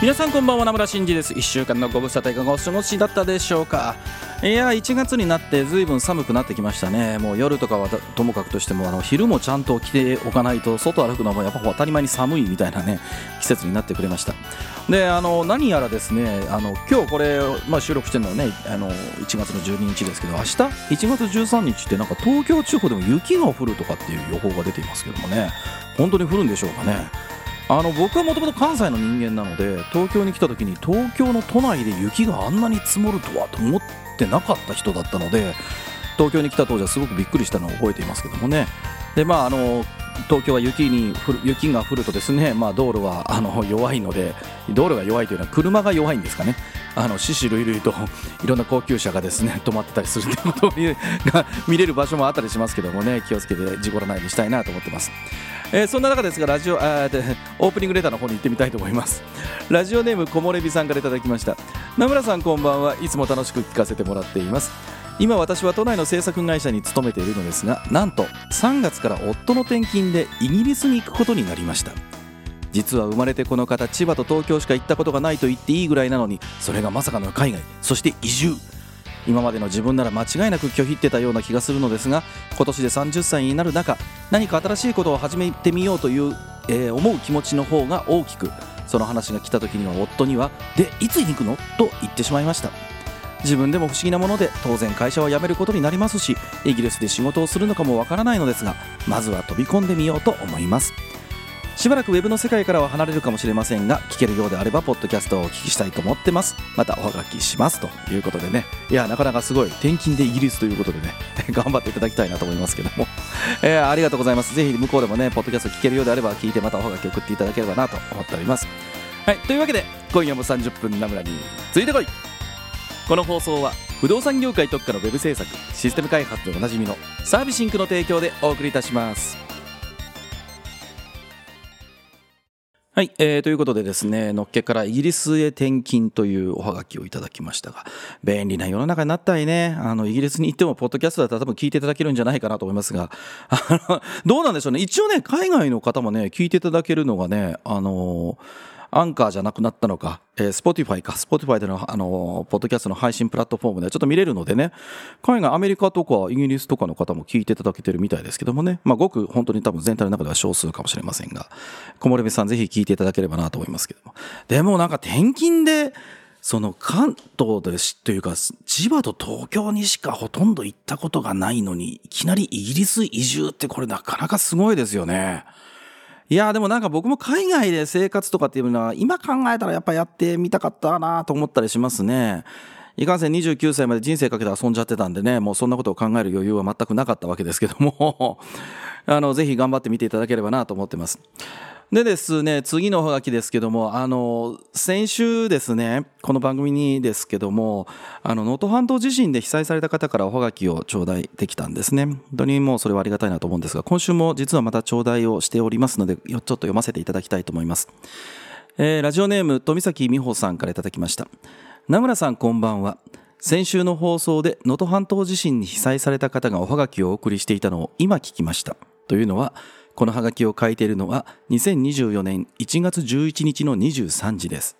皆さんこんばんは名村真司です。1週間のご無沙汰いかがお過ごしだったでしょうか。いや1月になってずいぶん寒くなってきましたね。もう夜とかはともかくとしてもあの昼もちゃんと着ておかないと外歩くのもやっぱ当たり前に寒いみたいなね季節になってくれました。であの何やらですねあの今日これ、まあ、収録してるのはねあの1月の12日ですけど明日？1月13日ってなんか東京地方でも雪が降るとかっていう予報が出ていますけどもね本当に降るんでしょうかね。あの僕はもともと関西の人間なので東京に来た時に東京の都内で雪があんなに積もるとはと思ってなかった人だったので東京に来た当時はすごくびっくりしたのを覚えていますけどもね。でまああの東京は雪に雪が降るとですね、まあ、道路はあの弱いので道路が弱いというのは車が弱いんですかね。あの獅子類類といろんな高級車がですね 止まってたりするということが見れる場所もあったりしますけどもね気をつけて事故らないようにしたいなと思ってます。えー、そんな中ですがラジオあでオープニングレターの方に行ってみたいと思います。ラジオネーム木漏れ日さんからいただきました。名村さんこんばんは。いつも楽しく聞かせてもらっています。今私は都内の制作会社に勤めているのですがなんと3月から夫の転勤でイギリスに行くことになりました。実は生まれてこの方千葉と東京しか行ったことがないと言っていいぐらいなのにそれがまさかの海外そして移住。今までの自分なら間違いなく拒否ってたような気がするのですが今年で30歳になる中何か新しいことを始めてみようという、えー、思う気持ちの方が大きくその話が来た時には夫には「でいつに行くの?」と言ってしまいました。自分でも不思議なもので当然会社は辞めることになりますしイギリスで仕事をするのかもわからないのですがまずは飛び込んでみようと思います。しばらくウェブの世界からは離れるかもしれませんが聞けるようであればポッドキャストをお聞きしたいと思ってます。またおはがきしますということでね。いやなかなかすごい転勤でイギリスということでね。頑張っていただきたいなと思いますけども、えー、ありがとうございます。ぜひ向こうでもねポッドキャスト聞けるようであれば聞いてまたおはがき送っていただければなと思っております。はいというわけで今夜も30分ナムラについてこい。この放送は不動産業界特化のウェブ制作システム開発でおなじみのサービシンクの提供でお送りいたします。はい、えー、ということでですね、のっけからイギリスへ転勤というおはがきをいただきましたが、便利な世の中になったりね、あの、イギリスに行っても、ポッドキャストだったら多分聞いていただけるんじゃないかなと思いますが、あの、どうなんでしょうね。一応ね、海外の方もね、聞いていただけるのがね、あのーアンカーじゃなくなったのか、えー、Spotify か、Spotify での、あの、ポッドキャストの配信プラットフォームでちょっと見れるのでね、海外、アメリカとかイギリスとかの方も聞いていただけてるみたいですけどもね、まあ、ごく本当に多分全体の中では少数かもしれませんが、木漏れ日さんぜひ聞いていただければなと思いますけども。でもなんか転勤で、その関東ですというか、千葉と東京にしかほとんど行ったことがないのに、いきなりイギリス移住ってこれなかなかすごいですよね。いや、でもなんか僕も海外で生活とかっていうのは、今考えたらやっぱやってみたかったなと思ったりしますね。いかんせん29歳まで人生かけて遊んじゃってたんでね、もうそんなことを考える余裕は全くなかったわけですけども あの、ぜひ頑張ってみていただければなと思ってます。でですね、次のおはがきですけども、あの、先週ですね、この番組にですけども、あの、能登半島地震で被災された方からおはがきを頂戴できたんですね。本当にもうそれはありがたいなと思うんですが、今週も実はまた頂戴をしておりますので、ちょっと読ませていただきたいと思います。えー、ラジオネーム、富崎美穂さんからいただきました。名村さんこんばんは。先週の放送で能登半島地震に被災された方がおはがきをお送りしていたのを今聞きました。というのは、このハガキを書いているのは2024年1月11日の23時です。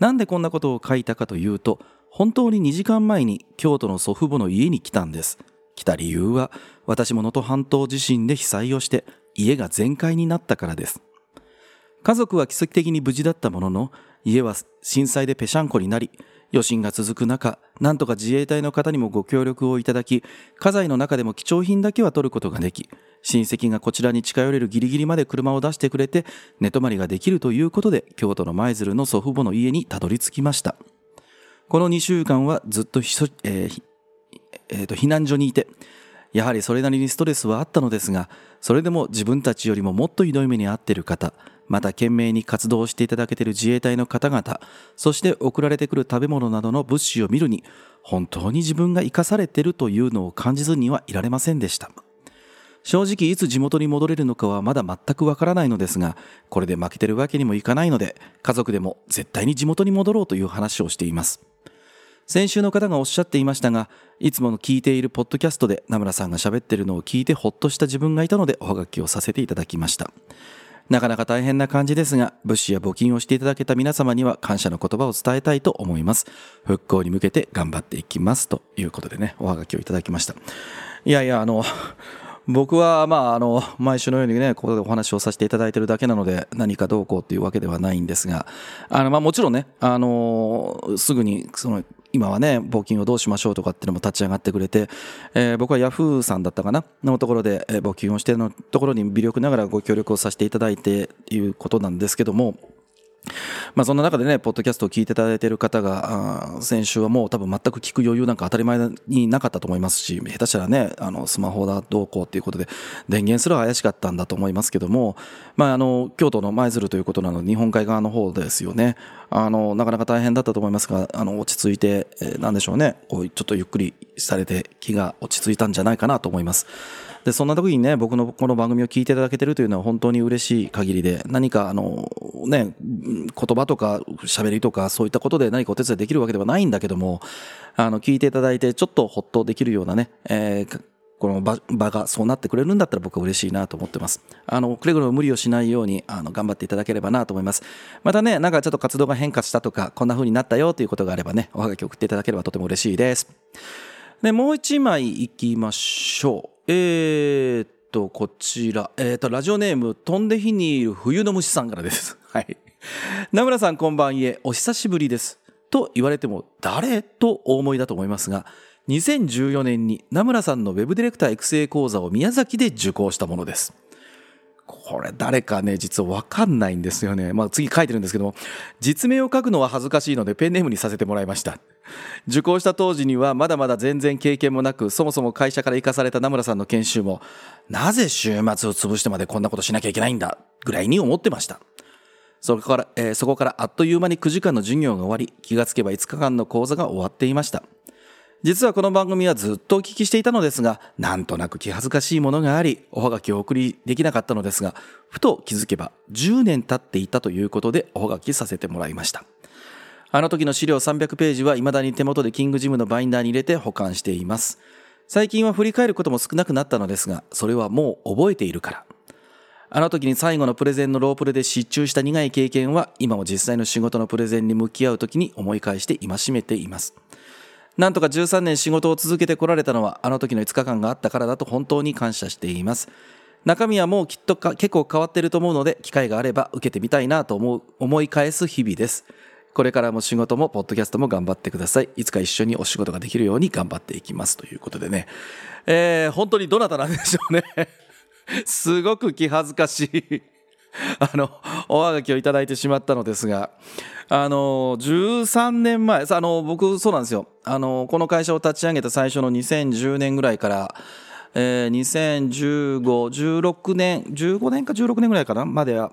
なんでこんなことを書いたかというと、本当に2時間前に京都の祖父母の家に来たんです。来た理由は、私も能登半島地震で被災をして、家が全壊になったからです。家族は奇跡的に無事だったものの、家は震災でぺしゃんこになり、余震が続く中、なんとか自衛隊の方にもご協力をいただき、家財の中でも貴重品だけは取ることができ、親戚がこちらに近寄れるギリギリまで車を出してくれて寝泊まりができるということで京都の舞鶴の祖父母の家にたどり着きました。この2週間はずっとひそ、えーえーと避難所にいてやはりそれなりにストレスはあったのですがそれでも自分たちよりももっとひどい目に遭っている方また懸命に活動していただけている自衛隊の方々そして送られてくる食べ物などの物資を見るに本当に自分が生かされているというのを感じずにはいられませんでした。正直いつ地元に戻れるのかはまだ全くわからないのですがこれで負けてるわけにもいかないので家族でも絶対に地元に戻ろうという話をしています。先週の方がおっしゃっていましたがいつもの聞いているポッドキャストで名村さんが喋ってるのを聞いてほっとした自分がいたのでおはがきをさせていただきました。なかなか大変な感じですが物資や募金をしていただけた皆様には感謝の言葉を伝えたいと思います。復興に向けて頑張っていきますということでねおはがきをいただきました。いやいやあの 僕はまああの毎週のようにねここでお話をさせていただいているだけなので何かどうこうっていうわけではないんですがあのまあもちろんねあのすぐにその今はね募金をどうしましょうとかっていうのも立ち上がってくれて、えー、僕はヤフーさんだったかなのところで、え募金をしてのところに微力ながらご協力をさせていただいていうことなんですけどもまあ、そんな中でね、ポッドキャストを聞いていただいている方が、先週はもう多分全く聞く余裕なんか当たり前になかったと思いますし、下手したらね、あの、スマホだどうこうっていうことで、電源すら怪しかったんだと思いますけども、まあ、あの、京都の舞鶴ということなので、日本海側の方ですよね。あの、なかなか大変だったと思いますが、あの、落ち着いて、えー、なんでしょうね、こう、ちょっとゆっくりされて気が落ち着いたんじゃないかなと思います。でそんな時にね僕のこの番組を聞いていただけてるというのは本当に嬉しい限りで何かあのね言葉とか喋りとかそういったことで何かお手伝いできるわけではないんだけどもあの聞いていただいてちょっとほっとできるようなね、えーこの場がそうなってくれるんだったら僕は嬉しいなと思ってます。あの、くれぐれも無理をしないように、あの、頑張っていただければなと思います。またね、なんかちょっと活動が変化したとか、こんな風になったよということがあればね、おはがき送っていただければとても嬉しいです。で、もう一枚いきましょう。えー、っと、こちら、えー、っと、ラジオネーム、飛んで火にいる冬の虫さんからです。はい。名村さんこんばんいえ、お久しぶりです。と言われても、誰とお思いだと思いますが、2014年に名村さんのウェブディレクター育成講座を宮崎で受講したものです。これ誰かね、実はわかんないんですよね。まあ次書いてるんですけども、実名を書くのは恥ずかしいのでペンネームにさせてもらいました。受講した当時にはまだまだ全然経験もなく、そもそも会社から行かされた名村さんの研修も、なぜ週末を潰してまでこんなことしなきゃいけないんだ、ぐらいに思ってました。そこから、えー、そこからあっという間に9時間の授業が終わり、気がつけば5日間の講座が終わっていました。実はこの番組はずっとお聞きしていたのですが、なんとなく気恥ずかしいものがあり、おはがきをお送りできなかったのですが、ふと気づけば10年経っていたということでおはがきさせてもらいました。あの時の資料300ページは未だに手元でキングジムのバインダーに入れて保管しています。最近は振り返ることも少なくなったのですが、それはもう覚えているから。あの時に最後のプレゼンのロープレで失注した苦い経験は今も実際の仕事のプレゼンに向き合う時に思い返して戒めています。なんとか13年仕事を続けてこられたのはあの時の5日間があったからだと本当に感謝しています。中身はもうきっと結構変わってると思うので機会があれば受けてみたいなと思う思い返す日々です。これからも仕事もポッドキャストも頑張ってください。いつか一緒にお仕事ができるように頑張っていきますということでね。えー、本当にどなたなんでしょうね。すごく気恥ずかしい あの、おはがきをいただいてしまったのですが、あの、13年前、あの、僕、そうなんですよ。あの、この会社を立ち上げた最初の2010年ぐらいから、えー、2015、16年、15年か16年ぐらいかなまでは、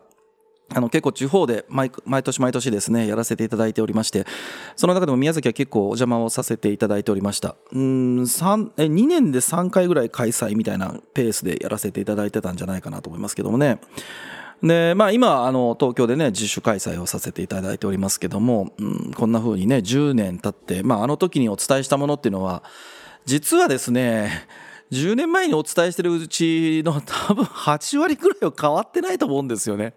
あの結構地方で毎年毎年ですねやらせていただいておりましてその中でも宮崎は結構お邪魔をさせていただいておりましたうん3え2年で3回ぐらい開催みたいなペースでやらせていただいてたんじゃないかなと思いますけどもねで、まあ今、あの、東京でね、自主開催をさせていただいておりますけども、うん、こんな風にね、10年経って、まああの時にお伝えしたものっていうのは、実はですね、10年前にお伝えしてるうちの多分8割くらいは変わってないと思うんですよね。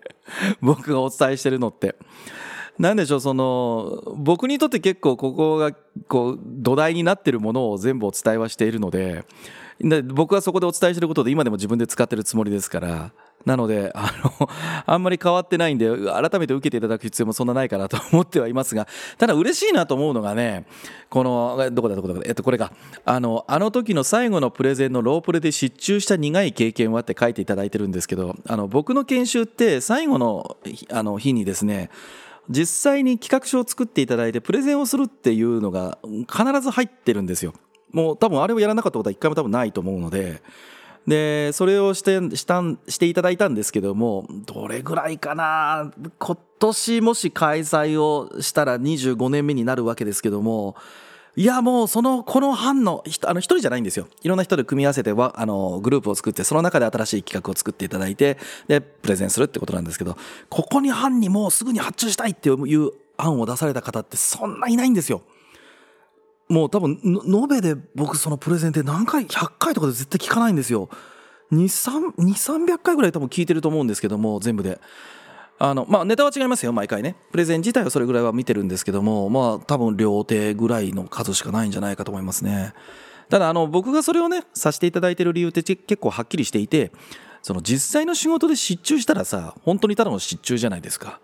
僕がお伝えしてるのって。なんでしょう、その、僕にとって結構ここが、こう、土台になってるものを全部お伝えはしているので、で僕はそこでお伝えしてることで今でも自分で使ってるつもりですから、なので、あの、あんまり変わってないんで、改めて受けていただく必要もそんなないかなと思ってはいますが、ただ嬉しいなと思うのがね、この、どこだどこだ、えっと、これか。あの、あの時の最後のプレゼンのロープレで失注した苦い経験はって書いていただいてるんですけど、あの、僕の研修って最後の、あの、日にですね、実際に企画書を作っていただいてプレゼンをするっていうのが必ず入ってるんですよ。もう多分あれをやらなかったことは一回も多分ないと思うので、で、それをして、したん、していただいたんですけども、どれぐらいかな？今年もし開催をしたら25年目になるわけですけども、いや、もう、その、この班の、あの、一人じゃないんですよ。いろんな人で組み合わせて、あの、グループを作って、その中で新しい企画を作っていただいて、で、プレゼンするってことなんですけど、ここに班にもうすぐに発注したいっていう案を出された方ってそんないないんですよ。もう多分、延べで僕そのプレゼンって何回、100回とかで絶対聞かないんですよ。2、3、2、300回ぐらい多分聞いてると思うんですけども、全部で。あの、まあ、ネタは違いますよ、毎回ね。プレゼン自体はそれぐらいは見てるんですけども、まあ、多分両手ぐらいの数しかないんじゃないかと思いますね。ただ、あの、僕がそれをね、させていただいてる理由って結構はっきりしていて、その実際の仕事で失注したらさ、本当にただの失注じゃないですか。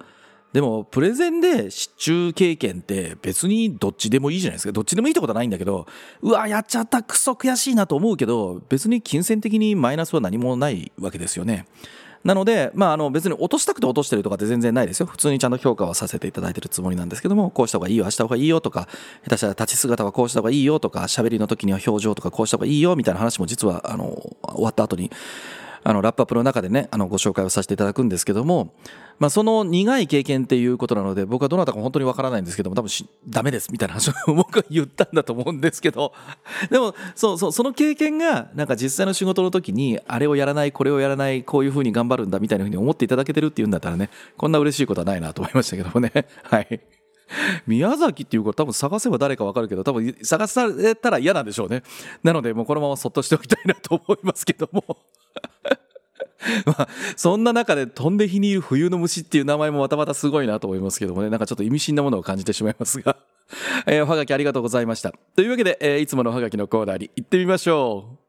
でも、プレゼンで失注経験って別にどっちでもいいじゃないですか。どっちでもいいってことはないんだけど、うわ、やっちゃった、クソ悔しいなと思うけど、別に金銭的にマイナスは何もないわけですよね。なので、まあ、あの別に落としたくて落としてるとかって全然ないですよ。普通にちゃんと評価はさせていただいてるつもりなんですけども、こうした方がいいよ、あした方がいいよとか、下手したら立ち姿はこうした方がいいよとか、喋りの時には表情とかこうした方がいいよみたいな話も実は、あの、終わった後に、あの、ラップアップの中でね、あの、ご紹介をさせていただくんですけども、まあ、その苦い経験っていうことなので、僕はどなたか本当にわからないんですけども、多分し、ダメですみたいな話を 僕は言ったんだと思うんですけど、でも、そうそう、その経験が、なんか実際の仕事の時に、あれをやらない、これをやらない、こういうふうに頑張るんだみたいなふうに思っていただけてるっていうんだったらね、こんな嬉しいことはないなと思いましたけどもね。はい。宮崎っていうから多分探せば誰かわかるけど、多分探されたら嫌なんでしょうね。なので、もうこのままそっとしておきたいなと思いますけども。まあ、そんな中で飛んで火にいる冬の虫っていう名前もまたまたすごいなと思いますけどもね、なんかちょっと意味深なものを感じてしまいますが、えー、おはがきありがとうございました。というわけで、えー、いつものおはがきのコーナーに行ってみましょう。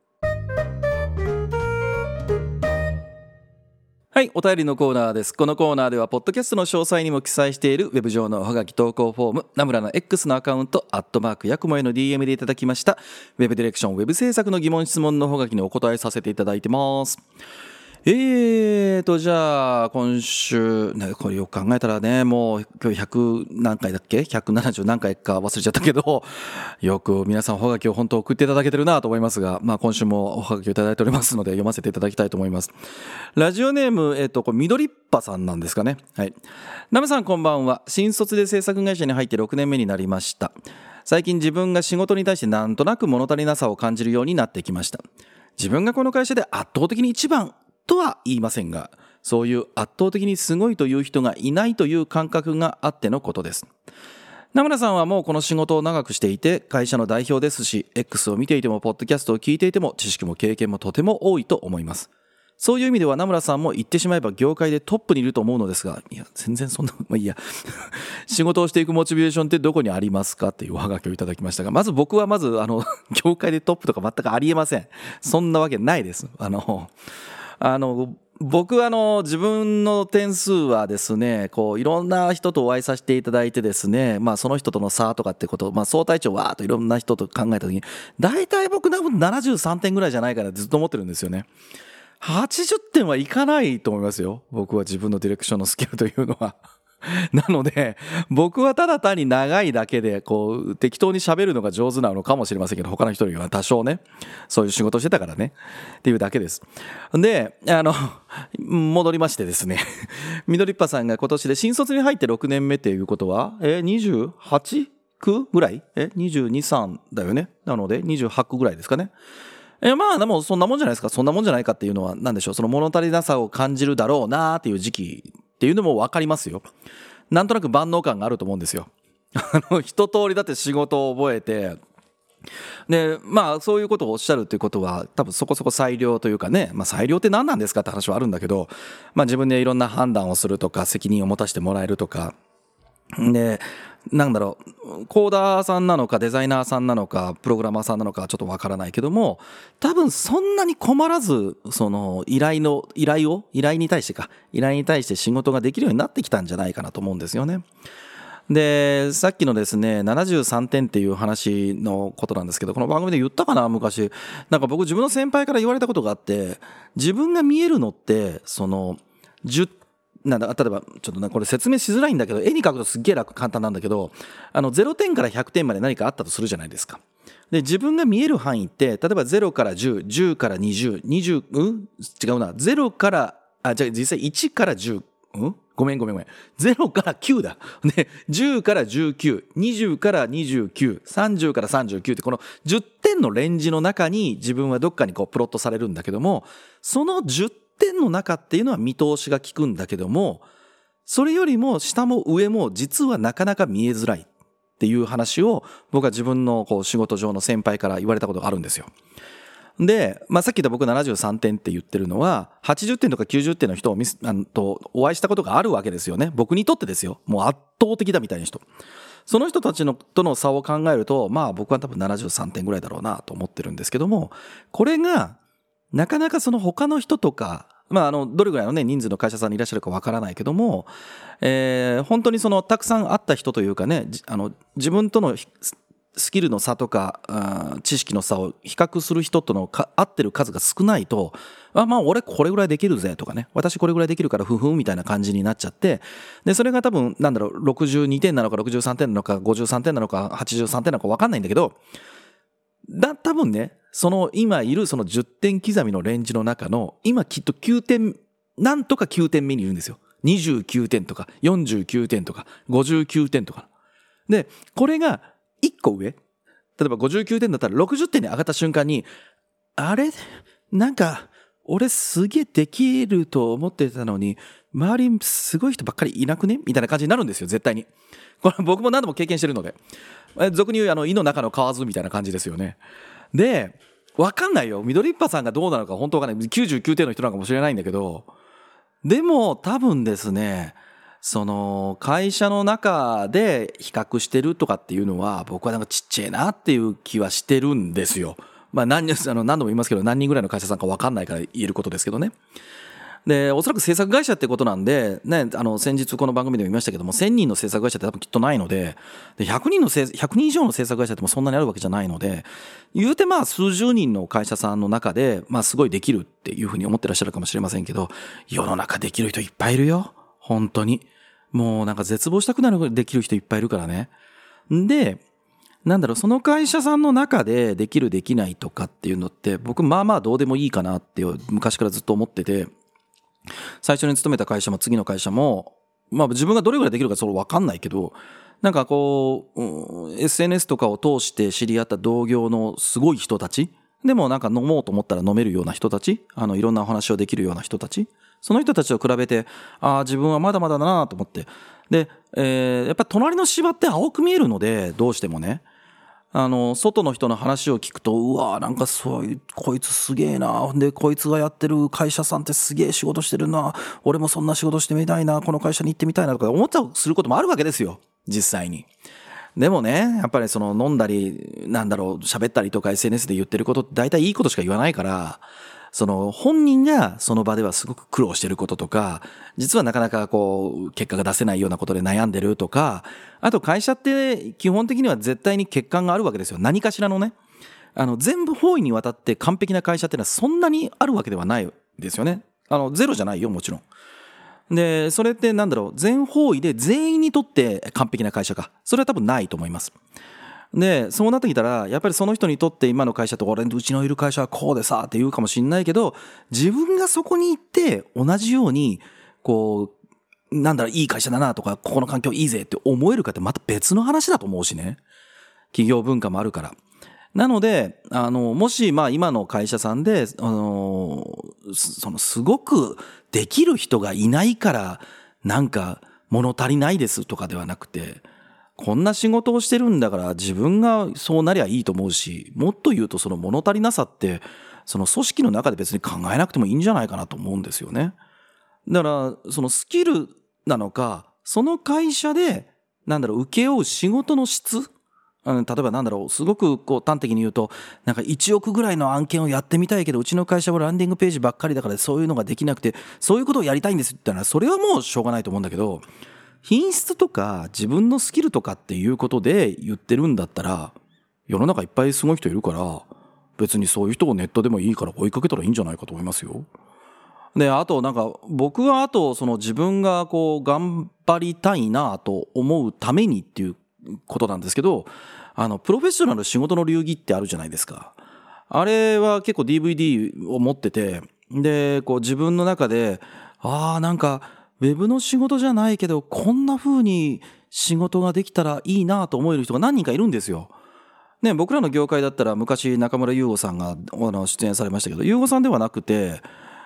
はい、お便りのコーナーです。このコーナーでは、ポッドキャストの詳細にも記載しているウェブ上のおはがき投稿フォーム、ナムラの X のアカウント、アットマーク、ヤクモへの DM でいただきました、ウェブディレクション、ウェブ制作の疑問質問のおはがきにお答えさせていただいてます。えーと、じゃあ、今週、ね、これよく考えたらね、もう今日100何回だっけ ?170 何回か忘れちゃったけど、よく皆さんおはがきを本当送っていただけてるなと思いますが、まあ今週もおはがきをいただいておりますので読ませていただきたいと思います。ラジオネーム、えっ、ー、と、これ緑っぱさんなんですかね。はい。ナムさんこんばんは。新卒で制作会社に入って6年目になりました。最近自分が仕事に対してなんとなく物足りなさを感じるようになってきました。自分がこの会社で圧倒的に一番とは言いませんが、そういう圧倒的にすごいという人がいないという感覚があってのことです。名村さんはもうこの仕事を長くしていて、会社の代表ですし、X を見ていても、ポッドキャストを聞いていても、知識も経験もとても多いと思います。そういう意味では名村さんも言ってしまえば業界でトップにいると思うのですが、いや、全然そんな、まあいいや。仕事をしていくモチベーションってどこにありますかっていうおはがきをいただきましたが、まず僕はまず、あの、業界でトップとか全くありえません。そんなわけないです。あの、あの、僕はあの自分の点数はですね、こういろんな人とお会いさせていただいてですね、まあその人との差とかってこと、まあ総体長わーっといろんな人と考えたときに、大体僕多分73点ぐらいじゃないかなってずっと思ってるんですよね。80点はいかないと思いますよ。僕は自分のディレクションのスキルというのは。なので、僕はただ単に長いだけで、こう、適当に喋るのが上手なのかもしれませんけど、他の人には多少ね、そういう仕事してたからね、っていうだけです。で、あの、戻りましてですね、緑っぱさんが今年で新卒に入って6年目っていうことは、え、28? 区ぐらい？え ?22、3だよね？なので、28区ぐらいですかね。え、まあでもそんなもんじゃないですか。そんなもんじゃないかっていうのは何でしょう。その物足りなさを感じるだろうなっていう時期っていうのも分かりますよ。なんとなく万能感があると思うんですよ。あの、一通りだって仕事を覚えて、で、まあ、そういうことをおっしゃるということは、多分そこそこ裁量というかね、まあ、裁量って何なんですかって話はあるんだけど、まあ、自分でいろんな判断をするとか、責任を持たせてもらえるとか、で、なんだろう、コーダーさんなのかデザイナーさんなのかプログラマーさんなのかちょっとわからないけども、多分そんなに困らず、その依頼の、依頼を、依頼に対してか、依頼に対して仕事ができるようになってきたんじゃないかなと思うんですよね。で、さっきのですね、73点っていう話のことなんですけど、この番組で言ったかな、昔。なんか僕自分の先輩から言われたことがあって、自分が見えるのって、その、10なんだ例えばちょっとねこれ説明しづらいんだけど絵に描くとすっげえ楽簡単なんだけどあの0点から100点まで何かあったとするじゃないですか。で自分が見える範囲って例えば0から1010から2020うん？違うな0からあじゃあ実際1から10うん？ごめんごめんごめん。0から9だ。ね、10から19、20から29、30から39ってこの10点のレンジの中に自分はどっかにこうプロットされるんだけども、その10点の中っていうのは見通しが効くんだけども、それよりも下も上も実はなかなか見えづらいっていう話を僕は自分のこう仕事上の先輩から言われたことがあるんですよ。で、まあ、さっき言った僕73点って言ってるのは、80点とか90点の人を見あのとお会いしたことがあるわけですよね。僕にとってですよ。もう圧倒的だみたいな人。その人たちのとの差を考えると、まあ僕は多分73点ぐらいだろうなと思ってるんですけども、これが、なかなかその他の人とか、まあ、あの、どれぐらいのね、人数の会社さんにいらっしゃるかわからないけども、えー、本当にその、たくさんあった人というかね、あの、自分とのスキルの差とか、知識の差を比較する人とのか合ってる数が少ないと、あ、まあ俺これぐらいできるぜとかね、私これぐらいできるからふふんみたいな感じになっちゃって、で、それが多分、なんだろう、62点なのか63点なのか53点なのか83点なのかわかんないんだけど、だ、多分ね、その今いるその10点刻みのレンジの中の、今きっと9点、なんとか9点目にいるんですよ。29点とか49点とか59点とか。で、これが1個上例えば59点だったら60点に上がった瞬間に、あれ？なんか、俺すげえできると思ってたのに、周りすごい人ばっかりいなくね？みたいな感じになるんですよ、絶対に。これ僕も何度も経験してるので。俗に言うあの、胃の中の蛙みたいな感じですよね。で、わかんないよ。緑っぱさんがどうなのか本当わかんない。99点の人なのかもしれないんだけど、でも多分ですね、その会社の中で比較してるとかっていうのは僕はなんかちっちゃいなっていう気はしてるんですよ。まあ何あの何度も言いますけど何人ぐらいの会社さんか分かんないから言えることですけどね。で、おそらく制作会社ってことなんで、ね、あの、先日この番組でも言いましたけども、1000人の制作会社って多分きっとないので、で100人のせ、100人以上の制作会社ってもそんなにあるわけじゃないので、言うてまあ数十人の会社さんの中で、まあすごいできるっていうふうに思ってらっしゃるかもしれませんけど、世の中できる人いっぱいいるよ。本当に。もうなんか絶望したくなるできる人いっぱいいるからね。んで、なんだろう、その会社さんの中でできるできないとかっていうのって、僕まあまあどうでもいいかなって昔からずっと思ってて、最初に勤めた会社も次の会社も、まあ自分がどれぐらいできるかそれわかんないけど、なんかこう、うん、SNS とかを通して知り合った同業のすごい人たち、でもなんか飲もうと思ったら飲めるような人たち、あのいろんなお話をできるような人たち、その人たちと比べて、ああ、自分はまだまだだなと思って。で、えー、やっぱ隣の芝って青く見えるので、どうしてもね。あの、外の人の話を聞くと、うわなんかそういう、こいつすげえな。で、こいつがやってる会社さんってすげえ仕事してるな。俺もそんな仕事してみたいな。この会社に行ってみたいなとか思ったりすることもあるわけですよ。実際に。でもね、やっぱりその飲んだり、なんだろう、喋ったりとか SNS で言ってることって大体いいことしか言わないから、その本人がその場ではすごく苦労してることとか、実はなかなかこう結果が出せないようなことで悩んでるとか、あと会社って基本的には絶対に欠陥があるわけですよ。何かしらのね。あの全部方位にわたって完璧な会社っていうのはそんなにあるわけではないですよね。あのゼロじゃないよ、もちろん。で、それってなんだろう、全方位で全員にとって完璧な会社か。それは多分ないと思います。で、そうなってきたら、やっぱりその人にとって今の会社と俺、うちのいる会社はこうでさって言うかもしんないけど、自分がそこに行って同じように、こう、なんだろう、いい会社だなとか、ここの環境いいぜって思えるかってまた別の話だと思うしね。企業文化もあるから。なので、あの、もし、まあ今の会社さんで、あの、そのすごくできる人がいないから、なんか物足りないですとかではなくて、こんな仕事をしてるんだから自分がそうなりゃいいと思うし、もっと言うとその物足りなさって、その組織の中で別に考えなくてもいいんじゃないかなと思うんですよね。だから、そのスキルなのか、その会社で、なんだろう、請け負う仕事の質例えばなんだろう、すごくこう端的に言うと、なんか1億ぐらいの案件をやってみたいけど、うちの会社はランディングページばっかりだからそういうのができなくて、そういうことをやりたいんですって言ったら、それはもうしょうがないと思うんだけど、品質とか自分のスキルとかっていうことで言ってるんだったら、世の中いっぱいすごい人いるから、別にそういう人をネットでもいいから追いかけたらいいんじゃないかと思いますよ。であとなんか僕はあとその自分がこう頑張りたいなと思うためにっていうことなんですけどあのプロフェッショナル仕事の流儀ってあるじゃないですかあれは結構 DVD を持っててでこう自分の中でああなんかウェブの仕事じゃないけどこんな風に仕事ができたらいいなと思える人が何人かいるんですよ。ね、僕らの業界だったら昔中村優吾さんが出演されましたけど優吾さんではなくて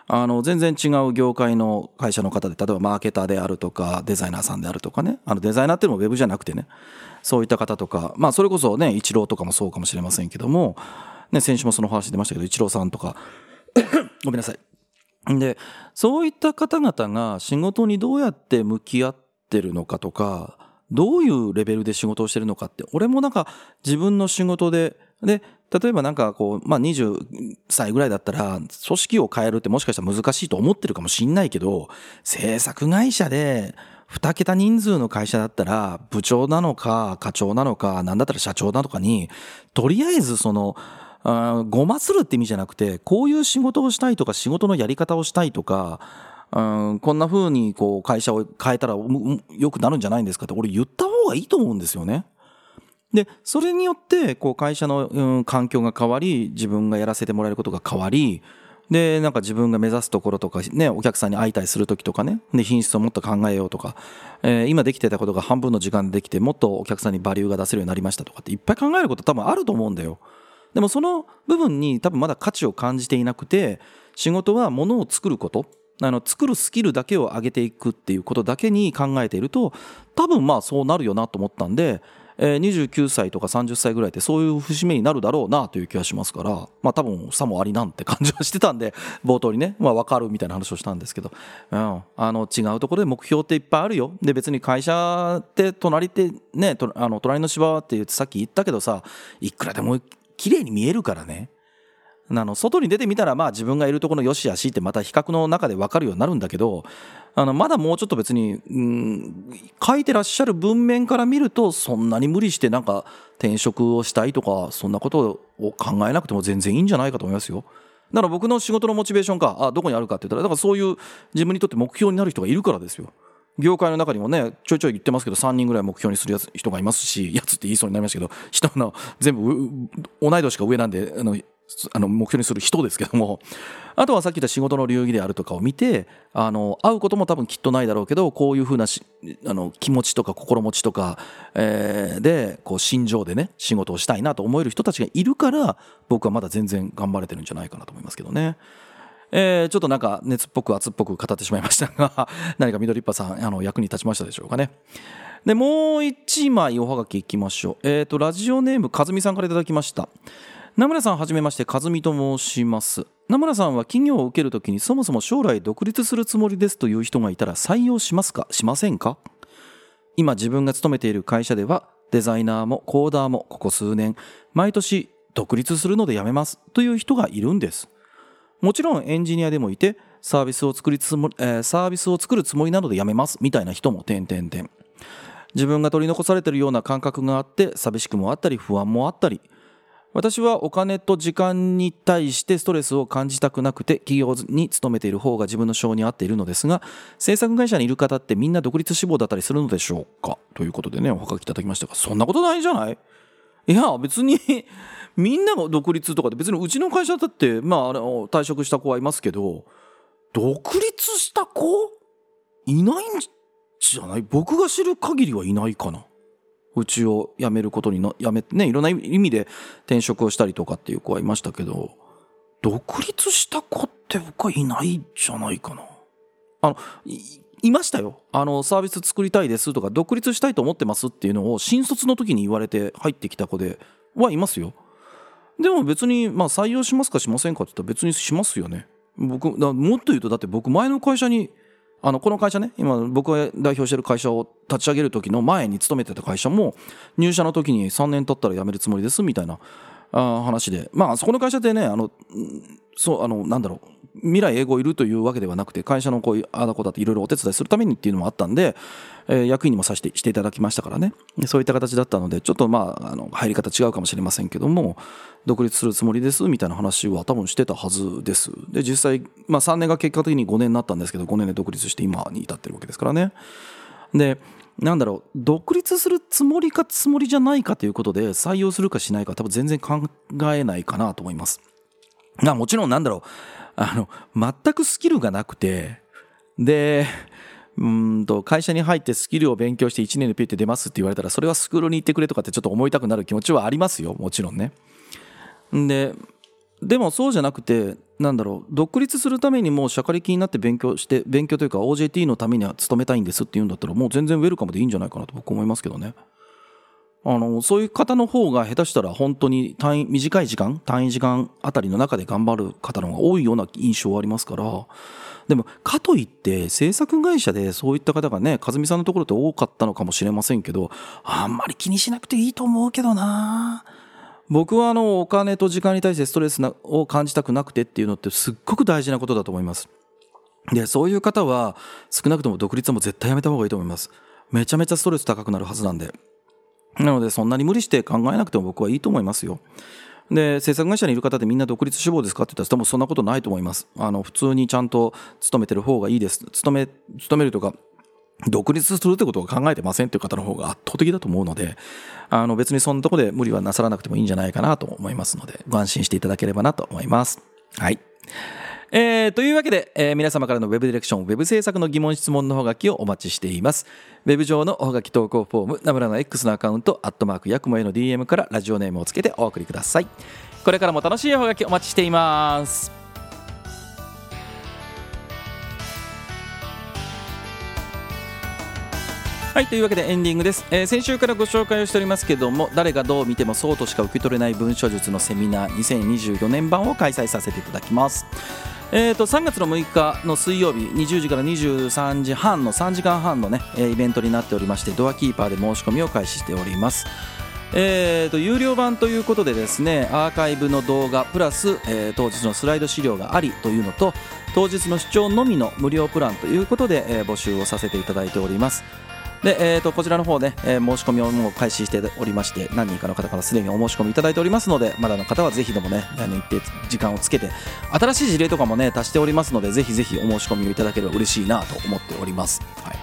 あの全然違う業界の会社の方で例えばマーケターであるとかデザイナーさんであるとかね。あのデザイナーっていうのもウェブじゃなくてね。そういった方とかまあそれこそねイチローとかもそうかもしれませんけども、ね、先週もその話出ましたけどイチローさんとかごめんなさい。でそういった方々が仕事にどうやって向き合ってるのかとかどういうレベルで仕事をしてるのかって俺もなんか自分の仕事でで例えばなんかこう、まあ、20歳ぐらいだったら組織を変えるってもしかしたら難しいと思ってるかもしんないけど制作会社で2桁人数の会社だったら部長なのか課長なのかなんだったら社長なのかにとりあえずそのあごまするって意味じゃなくてこういう仕事をしたいとか仕事のやり方をしたいとかうんこんな風にこう会社を変えたら良くなるんじゃないんですかって俺言った方がいいと思うんですよね。でそれによってこう会社の、うん、環境が変わり自分がやらせてもらえることが変わりでなんか自分が目指すところとかねお客さんに会いたいする時とかねで品質をもっと考えようとか、えー、今できてたことが半分の時間でできてもっとお客さんにバリューが出せるようになりましたとかっていっぱい考えること多分あると思うんだよ。でもその部分に多分まだ価値を感じていなくて仕事はものを作ることあの作るスキルだけを上げていくっていうことだけに考えていると多分まあそうなるよなと思ったんで、えー、29歳とか30歳ぐらいってそういう節目になるだろうなという気がしますからまあ多分さもありなんて感じはしてたんで冒頭にね、まあ、分かるみたいな話をしたんですけど、うん、あの違うところで目標っていっぱいあるよ。で別に会社って隣ってねあの隣の芝って言ってさっき言ったけどさいくらでも綺麗に見えるからね。あの外に出てみたらまあ自分がいるところの良し悪しってまた比較の中で分かるようになるんだけどあのまだもうちょっと別に、うん、書いてらっしゃる文面から見るとそんなに無理してなんか転職をしたいとかそんなことを考えなくても全然いいんじゃないかと思いますよ。だから僕の仕事のモチベーションかあどこにあるかって言ったらだからそういう自分にとって目標になる人がいるからですよ。業界の中にもねちょいちょい言ってますけど3人ぐらい目標にするやつ人がいますし やつって言いそうになりましたけど人の全部同い年か上なんであのあの目標にする人ですけどもあとはさっき言った仕事の流儀であるとかを見てあの会うことも多分きっとないだろうけどこういうふうなあの気持ちとか心持ちとか、えー、でこう心情でね仕事をしたいなと思える人たちがいるから僕はまだ全然頑張れてるんじゃないかなと思いますけどね。えー、ちょっとなんか熱っぽく熱っぽく語ってしまいましたが 何か緑っぱさんあの役に立ちましたでしょうかね。でもう一枚おはがきいきましょう。えっ、ー、とラジオネームかずみさんからいただきました。名村さんはじめまして和美と申します名村さんは企業を受けるときにそもそも将来独立するつもりですという人がいたら採用しますか？しませんか？今自分が勤めている会社ではデザイナーもコーダーもここ数年毎年独立するので辞めますという人がいるんですもちろんエンジニアでもいてサービスを作りつも、えー、サービスを作るつもりなので辞めます。みたいな人も点々点。自分が取り残されてるような感覚があって寂しくもあったり不安もあったり。私はお金と時間に対してストレスを感じたくなくて企業に勤めている方が自分の性に合っているのですが制作会社にいる方ってみんな独立志望だったりするのでしょうか？ということでねおはがきいただきましたがそんなことないじゃない？いや別にみんなが独立とかで別にうちの会社だってまあ退職した子はいますけど独立した子いないんじゃない？僕が知る限りはいないかなうちを辞めることにな、辞めてね、いろんな意味で転職をしたりとかっていう子はいましたけど、独立した子って僕はいないんじゃないかな。あの、いいましたよ。あの、サービス作りたいですとか、独立したいと思ってますっていうのを新卒の時に言われて入ってきた子ではいますよ。でも別に、まあ採用しますかしませんかって言ったら別にしますよね。僕、もっと言うとだって僕前の会社にあのこの会社ね今僕が代表してる会社を立ち上げる時の前に勤めてた会社も入社の時に3年経ったら辞めるつもりですみたいなあ話でまあそこの会社ってねあのそうあのなんだろう。未来英語いるというわけではなくて会社のこういうあだこだっていろいろお手伝いするためにっていうのもあったんで、えー、役員にもさせてしていただきましたからね。そういった形だったのでちょっとまああの入り方違うかもしれませんけども独立するつもりですみたいな話は多分してたはずです。で実際、まあ、3年が結果的に5年になったんですけど5年で独立して今に至ってるわけですからね。でなんだろう。独立するつもりかつもりじゃないかということで採用するかしないか多分全然考えないかなと思います。まあもちろんなんだろう。あの全くスキルがなくてでうんと会社に入ってスキルを勉強して1年でピュって出ますって言われたらそれはスクールに行ってくれとかってちょっと思いたくなる気持ちはありますよ。もちろんね。ででもそうじゃなくてなんだろう。独立するためにもう社会的になって勉強して勉強というか OJT のためには勤めたいんですっていうんだったらもう全然ウェルカムでいいんじゃないかなと僕思いますけどね。あのそういう方の方が下手したら本当に単位短い時間単位時間あたりの中で頑張る方の方が多いような印象はありますからでもかといって制作会社でそういった方がね和美さんのところって多かったのかもしれませんけどあんまり気にしなくていいと思うけどな僕はあのお金と時間に対してストレスを感じたくなくてっていうのってすっごく大事なことだと思います。で、そういう方は少なくとも独立も絶対やめた方がいいと思います。めちゃめちゃストレス高くなるはずなんで。なのでそんなに無理して考えなくても僕はいいと思いますよ。で制作会社にいる方でみんな独立志望ですかって言ったら多分そんなことないと思いますあの普通にちゃんと勤めてる方がいいです勤め勤めるとか独立するってことを考えてませんっていう方の方が圧倒的だと思うので、あの別にそんなとこで無理はなさらなくてもいいんじゃないかなと思いますので、ご安心していただければなと思います。はい。えー、というわけで、えー、皆様からの Web ディレクション、Web 制作の疑問質問のほがきをお待ちしています。Web 上のおはがき投稿フォーム、ナムラの X のアカウント、アットマークヤクモへの DM からラジオネームをつけてお送りください。これからも楽しいおはがきお待ちしています。はいというわけでエンディングです、えー、先週からご紹介をしておりますけども誰がどう見てもそうとしか受け取れない文書術のセミナー2024年版を開催させていただきますえーと、3月の6日の水曜日20時から23時半の3時間半のねイベントになっておりましてドアキーパーで申し込みを開始しております。えーと、有料版ということでですねアーカイブの動画プラス、えー、当日のスライド資料がありというのと当日の視聴のみの無料プランということで、えー、募集をさせていただいております。で、えー、とこちらの方ね、えー、申し込みをもう開始しておりまして何人かの方からすでにお申し込みいただいておりますのでまだの方はぜひともね一定時間をつけて新しい事例とかもね足しておりますのでぜひぜひお申し込みをいただければ嬉しいなと思っております。はい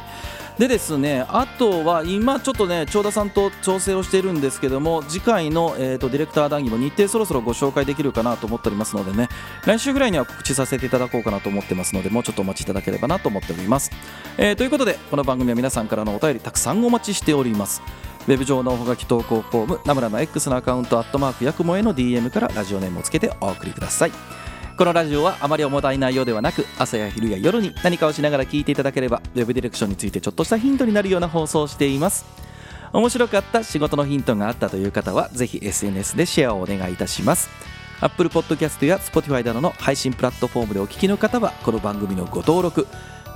でですねあとは今ちょっとね長田さんと調整をしているんですけども次回の、えーと、ディレクター談義も日程そろそろご紹介できるかなと思っておりますのでね来週ぐらいには告知させていただこうかなと思ってますのでもうちょっとお待ちいただければなと思っております、えー、ということでこの番組は皆さんからのお便りたくさんお待ちしております。ウェブ上のおはがき投稿フォームナムラの X のアカウントアットマークやくもへの DM からラジオネームをつけてお送りください。このラジオはあまり重たい内容ではなく朝や昼や夜に何かをしながら聞いていただければ Web ディレクションについてちょっとしたヒントになるような放送をしています。面白かった仕事のヒントがあったという方はぜひ SNS でシェアをお願いいたします。Apple Podcast や Spotify などの配信プラットフォームでお聞きの方はこの番組のご登録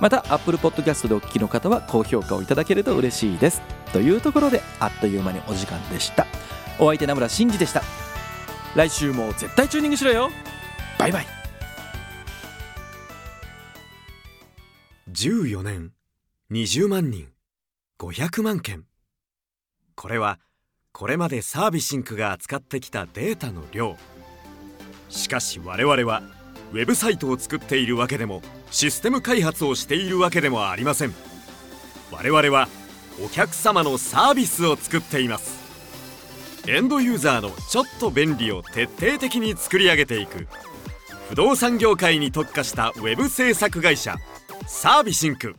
また Apple Podcast でお聞きの方は高評価をいただけると嬉しいです。というところであっという間にお時間でした。お相手名村真司でした。来週も絶対チューニングしろよ。バイバイ。14年20万人500万件。これはこれまでサービシンクが扱ってきたデータの量。しかし我々はウェブサイトを作っているわけでもシステム開発をしているわけでもありません。我々はお客様のサービスを作っています。エンドユーザーのちょっと便利を徹底的に作り上げていく。不動産業界に特化したウェブ制作会社サービシンク。